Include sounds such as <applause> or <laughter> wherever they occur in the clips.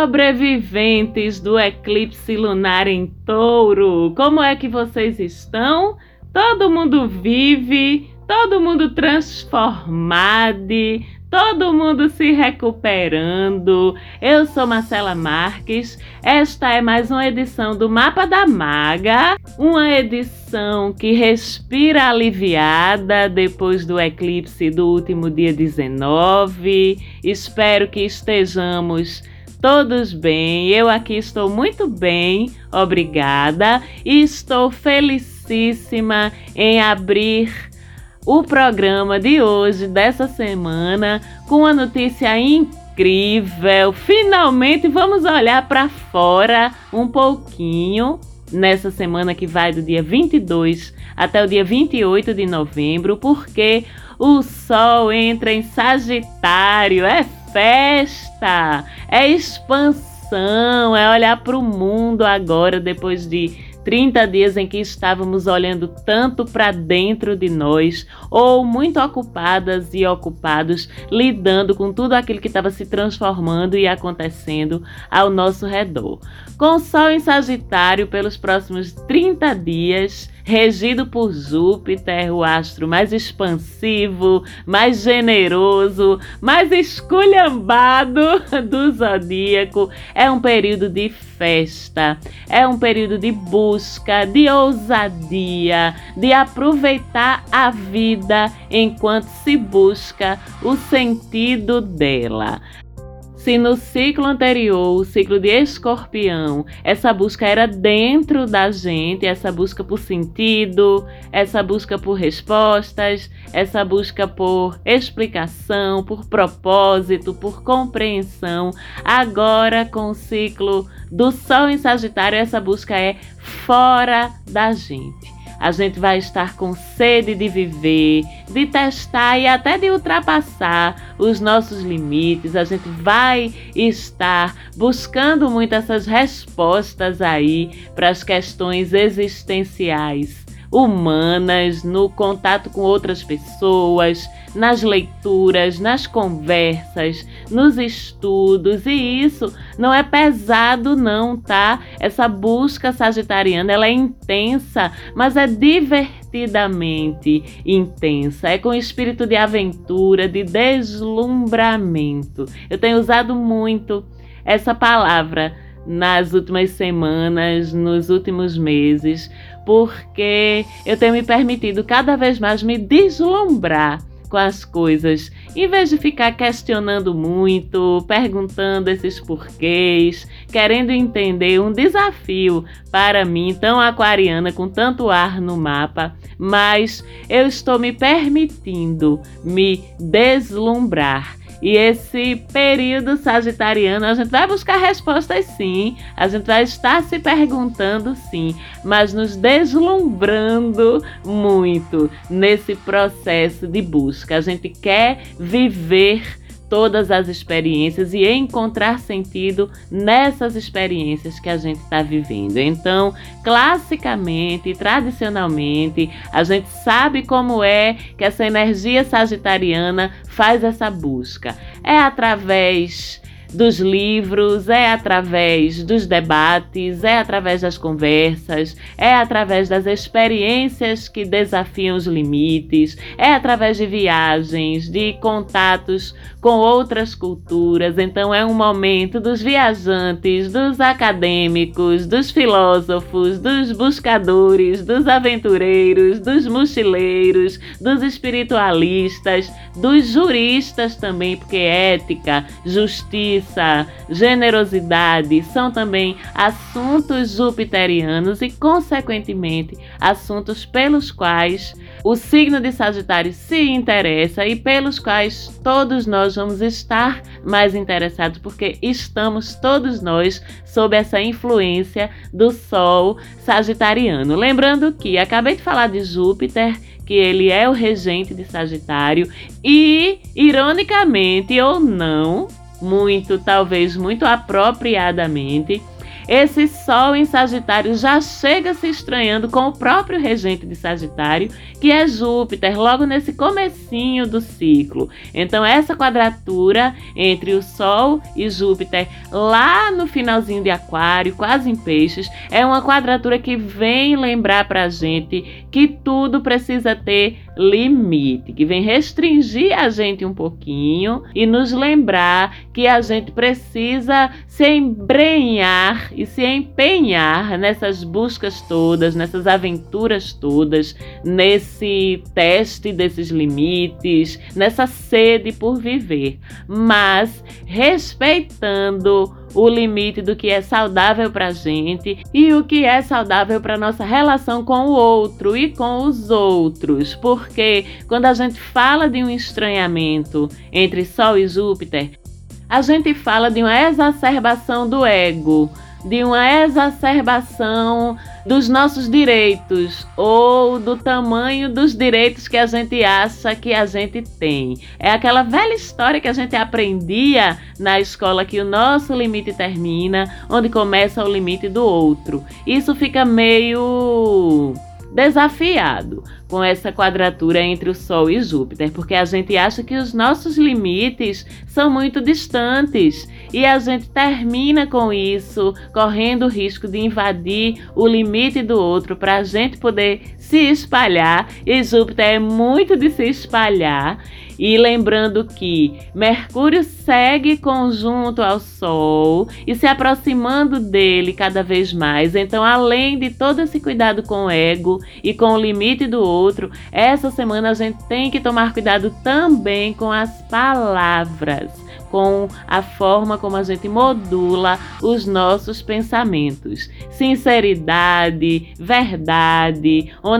Sobreviventes do eclipse lunar em touro! Como é que vocês estão? Todo mundo vive, todo mundo transformado, todo mundo se recuperando. Eu sou Marcela Marques. Esta é mais uma edição do Mapa da Maga, uma edição que respira aliviada depois do eclipse do último dia 19. Espero que estejamos todos bem. Eu aqui estou muito bem, obrigada, e estou felicíssima em abrir o programa de hoje, dessa semana, com uma notícia incrível. Finalmente vamos olhar para fora um pouquinho nessa semana que vai do dia 22 até o dia 28 de novembro, porque o Sol entra em Sagitário, é festa, é expansão, é olhar para o mundo agora depois de 30 dias em que estávamos olhando tanto para dentro de nós, ou muito ocupadas e ocupados lidando com tudo aquilo que estava se transformando e acontecendo ao nosso redor. Com Sol em Sagitário pelos próximos 30 dias, regido por Júpiter, o astro mais expansivo, mais generoso, mais esculhambado <laughs> do zodíaco. É um período de festa, é um período de busca, de ousadia, de aproveitar a vida enquanto se busca o sentido dela. Se no ciclo anterior, o ciclo de escorpião, essa busca era dentro da gente, essa busca por sentido, essa busca por respostas, essa busca por explicação, por propósito, por compreensão, agora com o ciclo do Sol em Sagitário, essa busca é fora da gente a gente vai estar com sede de viver, de testar e até de ultrapassar os nossos limites. A gente vai estar buscando muito essas respostas aí para as questões existenciais humanas, no contato com outras pessoas, nas leituras, nas conversas, nos estudos, e isso não é pesado não, tá? Essa busca sagitariana, ela é intensa, mas é divertidamente intensa. É com espírito de aventura, de deslumbramento. Eu tenho usado muito essa palavra nas últimas semanas, nos últimos meses, porque eu tenho me permitido cada vez mais me deslumbrar com as coisas, em vez de ficar questionando muito, perguntando esses porquês, querendo entender um desafio para mim, tão aquariana, com tanto ar no mapa, mas eu estou me permitindo me deslumbrar e esse período sagitariano, a gente vai buscar respostas sim, a gente vai estar se perguntando sim, mas nos deslumbrando muito nesse processo de busca. A gente quer viver todas as experiências e encontrar sentido nessas experiências que a gente está vivendo. Então, classicamente, tradicionalmente, a gente sabe como é que essa energia sagitariana faz essa busca. É através dos livros, é através dos debates, é através das conversas, é através das experiências que desafiam os limites, é através de viagens, de contatos com outras culturas. Então é um momento dos viajantes, dos acadêmicos, dos filósofos, dos buscadores, dos aventureiros, dos mochileiros, dos espiritualistas, dos juristas também, porque ética, justiça, justiça, generosidade são também assuntos jupiterianos e, consequentemente, assuntos pelos quais o signo de Sagitário se interessa e pelos quais todos nós vamos estar mais interessados, porque estamos todos nós sob essa influência do Sol sagitariano. Lembrando que acabei de falar de Júpiter que ele é o regente de Sagitário e, ironicamente ou não, muito, talvez muito apropriadamente, esse Sol em Sagitário já chega se estranhando com o próprio regente de Sagitário, que é Júpiter, logo nesse comecinho do ciclo. Então essa quadratura entre o Sol e Júpiter lá no finalzinho de Aquário, quase em Peixes, é uma quadratura que vem lembrar pra gente que tudo precisa ter limite, que vem restringir a gente um pouquinho e nos lembrar que a gente precisa se embrenhar e se empenhar nessas buscas todas, nessas aventuras todas, nesse teste desses limites, nessa sede por viver, mas respeitando o limite do que é saudável para a gente e o que é saudável para nossa relação com o outro e com os outros. Porque quando a gente fala de um estranhamento entre Sol e Júpiter, a gente fala de uma exacerbação do ego de uma exacerbação dos nossos direitos ou do tamanho dos direitos que a gente acha que a gente tem. É aquela velha história que a gente aprendia na escola que o nosso limite termina, onde começa o limite do outro. Isso fica meio desafiado com essa quadratura entre o Sol e Júpiter, porque a gente acha que os nossos limites são muito distantes e a gente termina com isso, correndo o risco de invadir o limite do outro para a gente poder se espalhar. E Júpiter é muito de se espalhar. E lembrando que Mercúrio segue conjunto ao Sol e se aproximando dele cada vez mais. Então, além de todo esse cuidado com o ego e com o limite do outro, essa semana a gente tem que tomar cuidado também com as palavras com a forma como a gente modula os nossos pensamentos. Sinceridade, verdade, honestidade,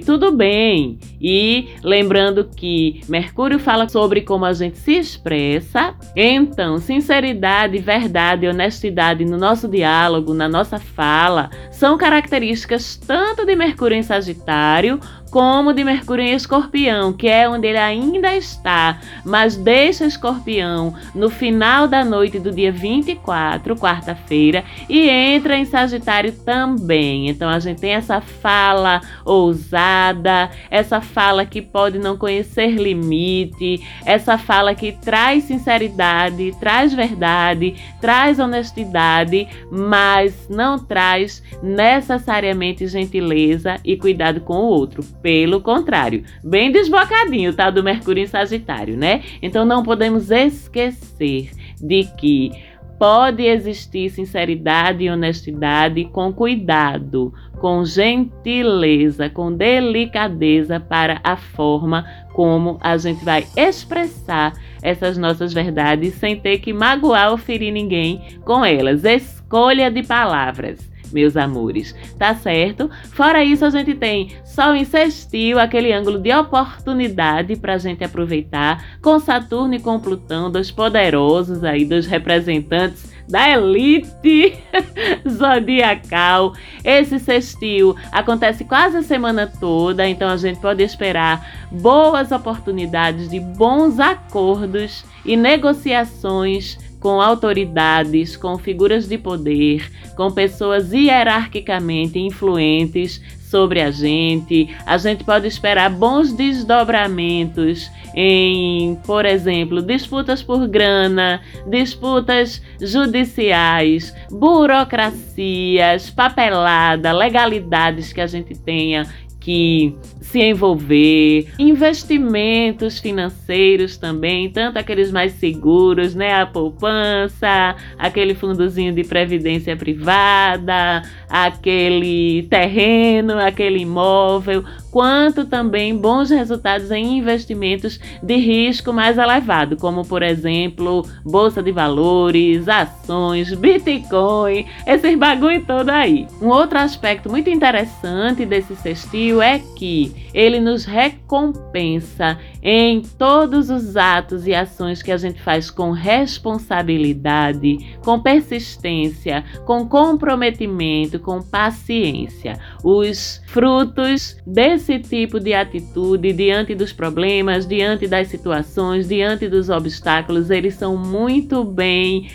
tudo bem. E lembrando que Mercúrio fala sobre como a gente se expressa, então sinceridade, verdade e honestidade no nosso diálogo, na nossa fala, são características tanto de Mercúrio em Sagitário como de Mercúrio em Escorpião, que é onde ele ainda está, mas deixa Escorpião no final da noite do dia 24, quarta-feira, e entra em Sagitário também. Então a gente tem essa fala ousada, essa fala que pode não conhecer limite, essa fala que traz sinceridade, traz verdade, traz honestidade, mas não traz necessariamente gentileza e cuidado com o outro pelo contrário, bem desbocadinho, tá? Do Mercúrio em Sagitário, né? Então não podemos esquecer de que pode existir sinceridade e honestidade com cuidado, com gentileza, com delicadeza para a forma como a gente vai expressar essas nossas verdades sem ter que magoar ou ferir ninguém com elas. Escolha de palavras meus amores, tá certo? Fora isso, a gente tem Sol em sextil, aquele ângulo de oportunidade para a gente aproveitar, com Saturno e com Plutão, dois poderosos aí, dois representantes da elite <laughs> zodiacal. Esse sextil acontece quase a semana toda, então a gente pode esperar boas oportunidades de bons acordos e negociações com autoridades, com figuras de poder, com pessoas hierarquicamente influentes sobre a gente. A gente pode esperar bons desdobramentos em, por exemplo, disputas por grana, disputas judiciais, burocracias, papelada, legalidades que a gente tenha que se envolver, investimentos financeiros também, tanto aqueles mais seguros, né, a poupança, aquele fundozinho de previdência privada, aquele terreno, aquele imóvel, quanto também bons resultados em investimentos de risco mais elevado, como por exemplo, bolsa de valores, ações, Bitcoin, esses bagulho todo aí. Um outro aspecto muito interessante desse sextil é que ele nos recompensa em todos os atos e ações que a gente faz com responsabilidade, com persistência, com comprometimento, com paciência. Os frutos desse tipo de atitude diante dos problemas, diante das situações, diante dos obstáculos, eles são muito bem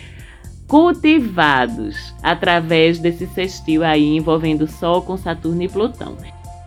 cultivados através desse sextil aí envolvendo Sol com Saturno e Plutão.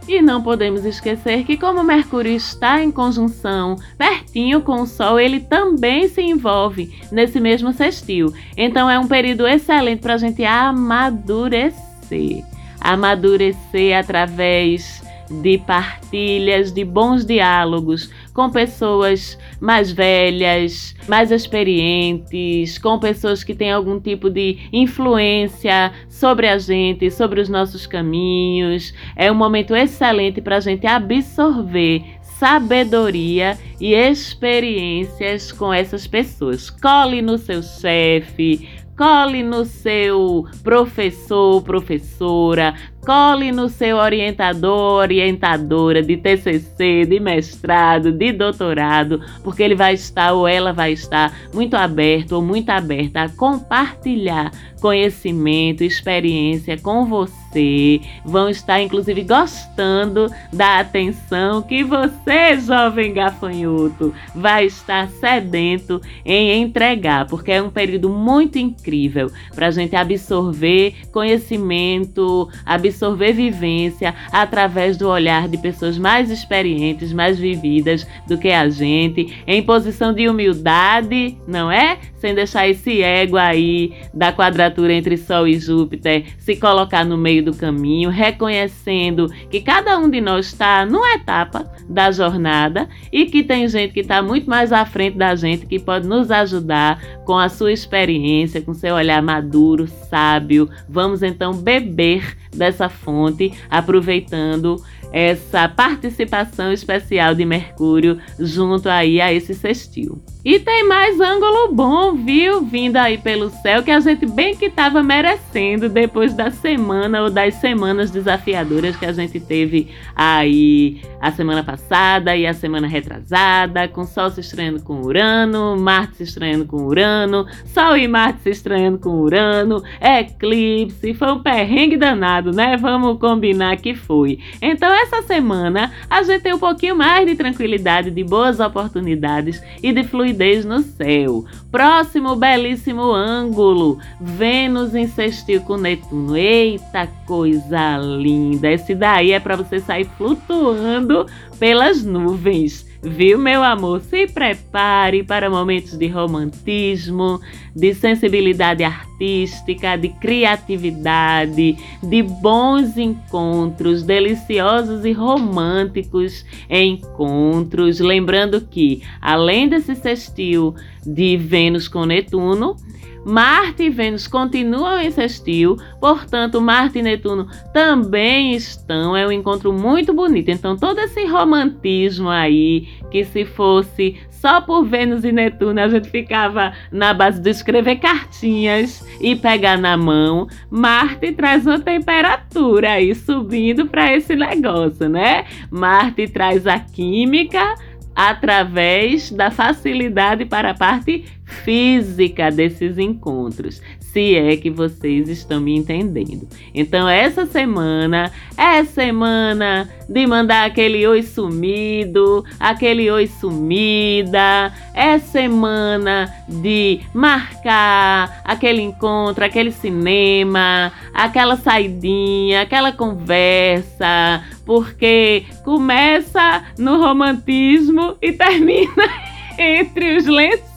E não podemos esquecer que, como Mercúrio está em conjunção pertinho com o Sol, ele também se envolve nesse mesmo sextil. Então, é um período excelente para a gente amadurecer amadurecer através de partilhas, de bons diálogos com pessoas mais velhas, mais experientes, com pessoas que têm algum tipo de influência sobre a gente, sobre os nossos caminhos. É um momento excelente para a gente absorver sabedoria e experiências com essas pessoas. Cole no seu chefe, cole no seu professor, professora, Cole no seu orientador, orientadora de TCC, de mestrado, de doutorado, porque ele vai estar ou ela vai estar muito aberto ou muito aberta a compartilhar conhecimento, experiência com você. Vão estar inclusive gostando da atenção que você, jovem gafanhoto, vai estar sedento em entregar, porque é um período muito incrível para a gente absorver conhecimento, absorver absorver vivência através do olhar de pessoas mais experientes, mais vividas do que a gente, em posição de humildade, não é? Sem deixar esse ego aí da quadratura entre Sol e Júpiter se colocar no meio do caminho, reconhecendo que cada um de nós está numa etapa da jornada e que tem gente que está muito mais à frente da gente que pode nos ajudar com a sua experiência, com seu olhar maduro, sábio. Vamos então beber dessa fonte, aproveitando essa participação especial de Mercúrio junto aí a esse sextil. E tem mais ângulo bom, viu? Vindo aí pelo céu que a gente bem que estava merecendo depois da semana ou das semanas desafiadoras que a gente teve aí a semana passada e a semana retrasada, com Sol se estranhando com Urano, Marte se estranhando com Urano, Sol e Marte se estranhando com Urano, eclipse, foi um perrengue danado, né? Vamos combinar que foi. Então essa semana a gente tem um pouquinho mais de tranquilidade, de boas oportunidades e de fluidez no céu. Próximo belíssimo ângulo, Vênus sextil com Netuno. Eita coisa linda! Esse daí é para você sair flutuando pelas nuvens. Viu, meu amor? Se prepare para momentos de romantismo, de sensibilidade artística, de criatividade, de bons encontros, deliciosos e românticos encontros. Lembrando que, além desse sextil de Vênus com Netuno, Marte e Vênus continuam em sextil, portanto, Marte e Netuno também estão. É um encontro muito bonito. Então, todo esse romantismo aí, que se fosse só por Vênus e Netuno a gente ficava na base de escrever cartinhas e pegar na mão, Marte traz uma temperatura aí subindo para esse negócio, né? Marte traz a química através da facilidade para a parte física desses encontros se é que vocês estão me entendendo. Então, essa semana é semana de mandar aquele oi sumido, aquele oi sumida, é semana de marcar aquele encontro, aquele cinema, aquela saidinha, aquela conversa, porque começa no romantismo e termina <laughs> entre os lençóis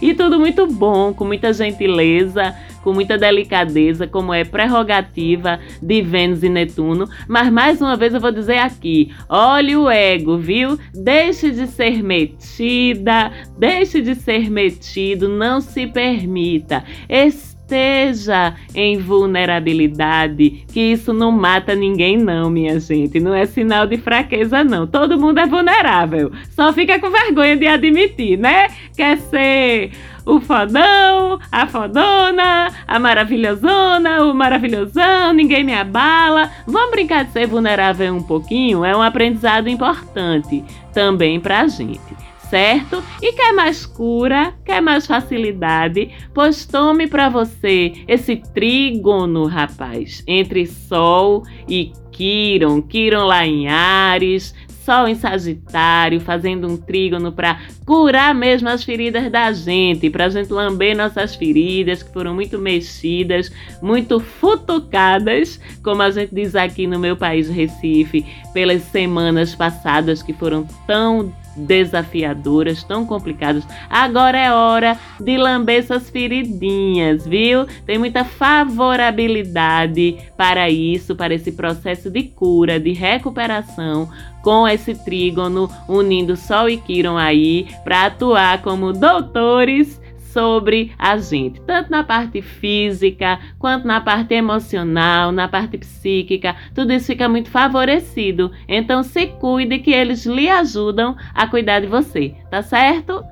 e tudo muito bom, com muita gentileza, com muita delicadeza, como é prerrogativa de Vênus e Netuno. Mas mais uma vez eu vou dizer aqui: olhe o ego, viu? Deixe de ser metida, deixe de ser metido, não se permita. Esse esteja em vulnerabilidade, que isso não mata ninguém não, minha gente. Não é sinal de fraqueza não. Todo mundo é vulnerável. Só fica com vergonha de admitir, né? Quer ser o fodão, a fodona, a maravilhosona, o maravilhosão, ninguém me abala. Vamos brincar de ser vulnerável um pouquinho? É um aprendizado importante também pra gente certo? E quer mais cura, quer mais facilidade? Pois tome para você esse trígono, rapaz, entre Sol e Quiron, Quiron lá em Ares, Sol em Sagitário, fazendo um trígono para curar mesmo as feridas da gente, para a gente lamber nossas feridas que foram muito mexidas, muito futucadas, como a gente diz aqui no meu país, Recife, pelas semanas passadas que foram tão desafiadoras, tão complicadas. Agora é hora de lamber essas feridinhas, viu? Tem muita favorabilidade para isso, para esse processo de cura, de recuperação com esse trígono unindo Sol e Quiron aí para atuar como doutores sobre a gente, tanto na parte física, quanto na parte emocional, na parte psíquica, tudo isso fica muito favorecido. Então se cuide que eles lhe ajudam a cuidar de você, tá certo?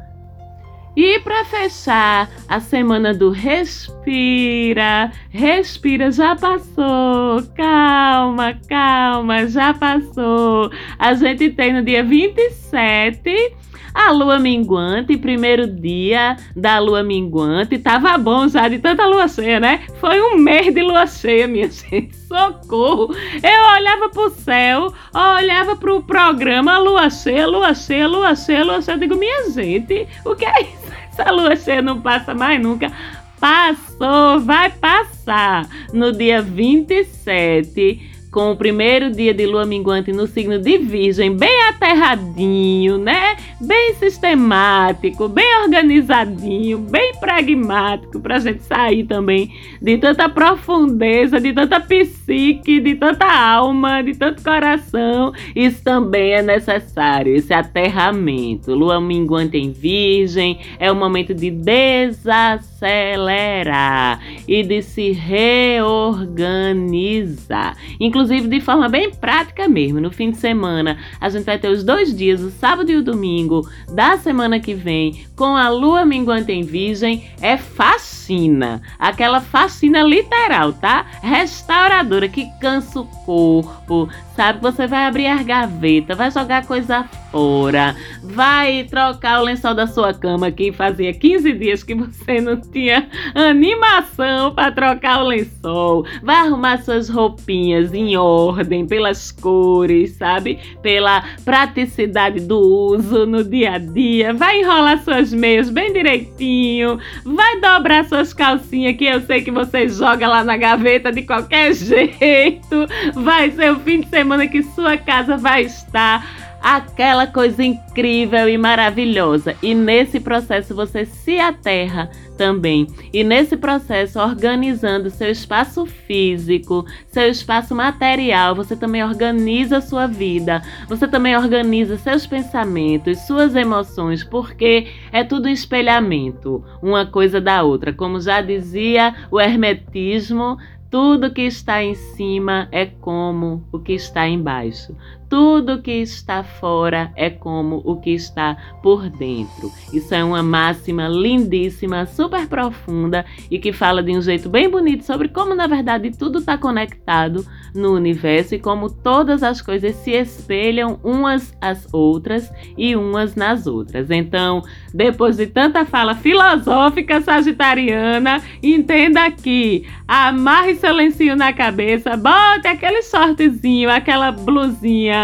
E para fechar a semana do respira, respira, já passou, calma, calma, já passou. A gente tem no dia 27 a lua minguante, primeiro dia da lua minguante, tava bom já de tanta lua cheia, né? Foi um mês de lua cheia, minha <laughs> gente. Socorro! Eu olhava pro céu, olhava pro programa lua cheia, lua cheia, lua cheia, lua cheia. Eu digo, minha gente, o que é isso? Essa lua cheia não passa mais nunca. Passou, vai passar. No dia 27 com o primeiro dia de lua minguante no signo de Virgem, bem aterradinho, né? Bem sistemático, bem organizadinho, bem pragmático, para a gente sair também de tanta profundeza, de tanta psique, de tanta alma, de tanto coração. Isso também é necessário, esse aterramento. Lua minguante em Virgem é o momento de desacelerar e de se reorganizar. Inclusive, inclusive de forma bem prática mesmo. No fim de semana, a gente vai ter os dois dias, o sábado e o domingo da semana que vem, com a lua minguante em Virgem. É fascina, aquela fascina literal, tá? Restauradora que cansa o corpo, sabe? Você vai abrir a gaveta, vai jogar coisa fora, vai trocar o lençol da sua cama que fazia 15 dias que você não tinha animação para trocar o lençol, vai arrumar suas roupinhas em ordem pelas cores, sabe? Pela praticidade do uso no dia a dia, vai enrolar suas meias bem direitinho, vai dobrar suas calcinhas que eu sei que você joga lá na gaveta de qualquer <laughs> jeito, vai ser o fim de semana semana que sua casa vai estar aquela coisa incrível e maravilhosa. E nesse processo você se aterra também. E nesse processo, organizando seu espaço físico, seu espaço material, você também organiza sua vida, você também organiza seus pensamentos, suas emoções, porque é tudo espelhamento, uma coisa da outra. Como já dizia o Hermetismo, tudo que está em cima é como o que está embaixo. Tudo que está fora é como o que está por dentro. Isso é uma máxima lindíssima, super profunda e que fala de um jeito bem bonito sobre como, na verdade, tudo está conectado no universo e como todas as coisas se espelham umas às outras e umas nas outras. Então, depois de tanta fala filosófica sagitariana, entenda aqui: amarre seu lencinho na cabeça, bote aquele shortzinho, aquela blusinha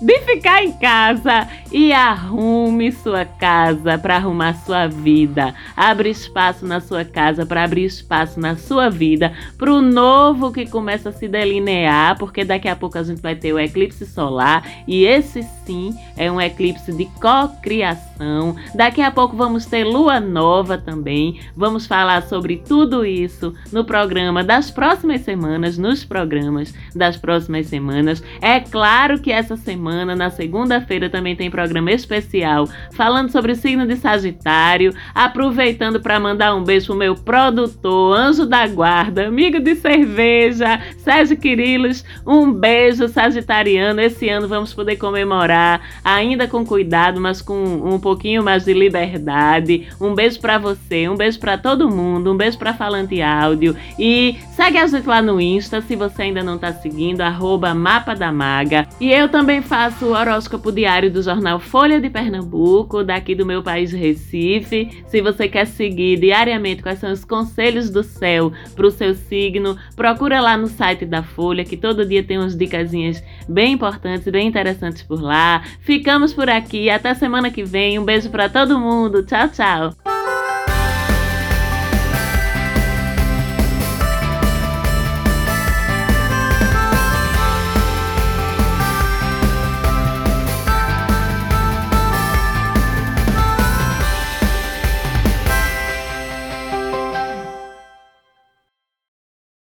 de ficar em casa e arrume sua casa para arrumar sua vida. Abre espaço na sua casa para abrir espaço na sua vida para o novo que começa a se delinear, porque daqui a pouco a gente vai ter o eclipse solar e esse sim é um eclipse de cocriação. Daqui a pouco vamos ter lua nova também. Vamos falar sobre tudo isso no programa das próximas semanas, nos programas das próximas semanas. É claro que essa semana, na segunda-feira, também tem programa especial falando sobre o signo de Sagitário, aproveitando para mandar um beijo pro meu produtor, anjo da guarda, amigo de cerveja, Sérgio Quirilos, um beijo sagitariano. Esse ano vamos poder comemorar, ainda com cuidado, mas com um pouquinho mais de liberdade. Um beijo para você, um beijo para todo mundo, um beijo para Falante Áudio e segue a gente lá no Insta se você ainda não tá seguindo, arroba Mapa da Maga. E eu também faço o horóscopo diário do jornal Folha de Pernambuco, daqui do meu país Recife. Se você quer seguir diariamente quais são os conselhos do céu para o seu signo, procura lá no site da Folha, que todo dia tem umas dicasinhas bem importantes, bem interessantes por lá. Ficamos por aqui, até semana que vem. Um beijo para todo mundo. Tchau, tchau.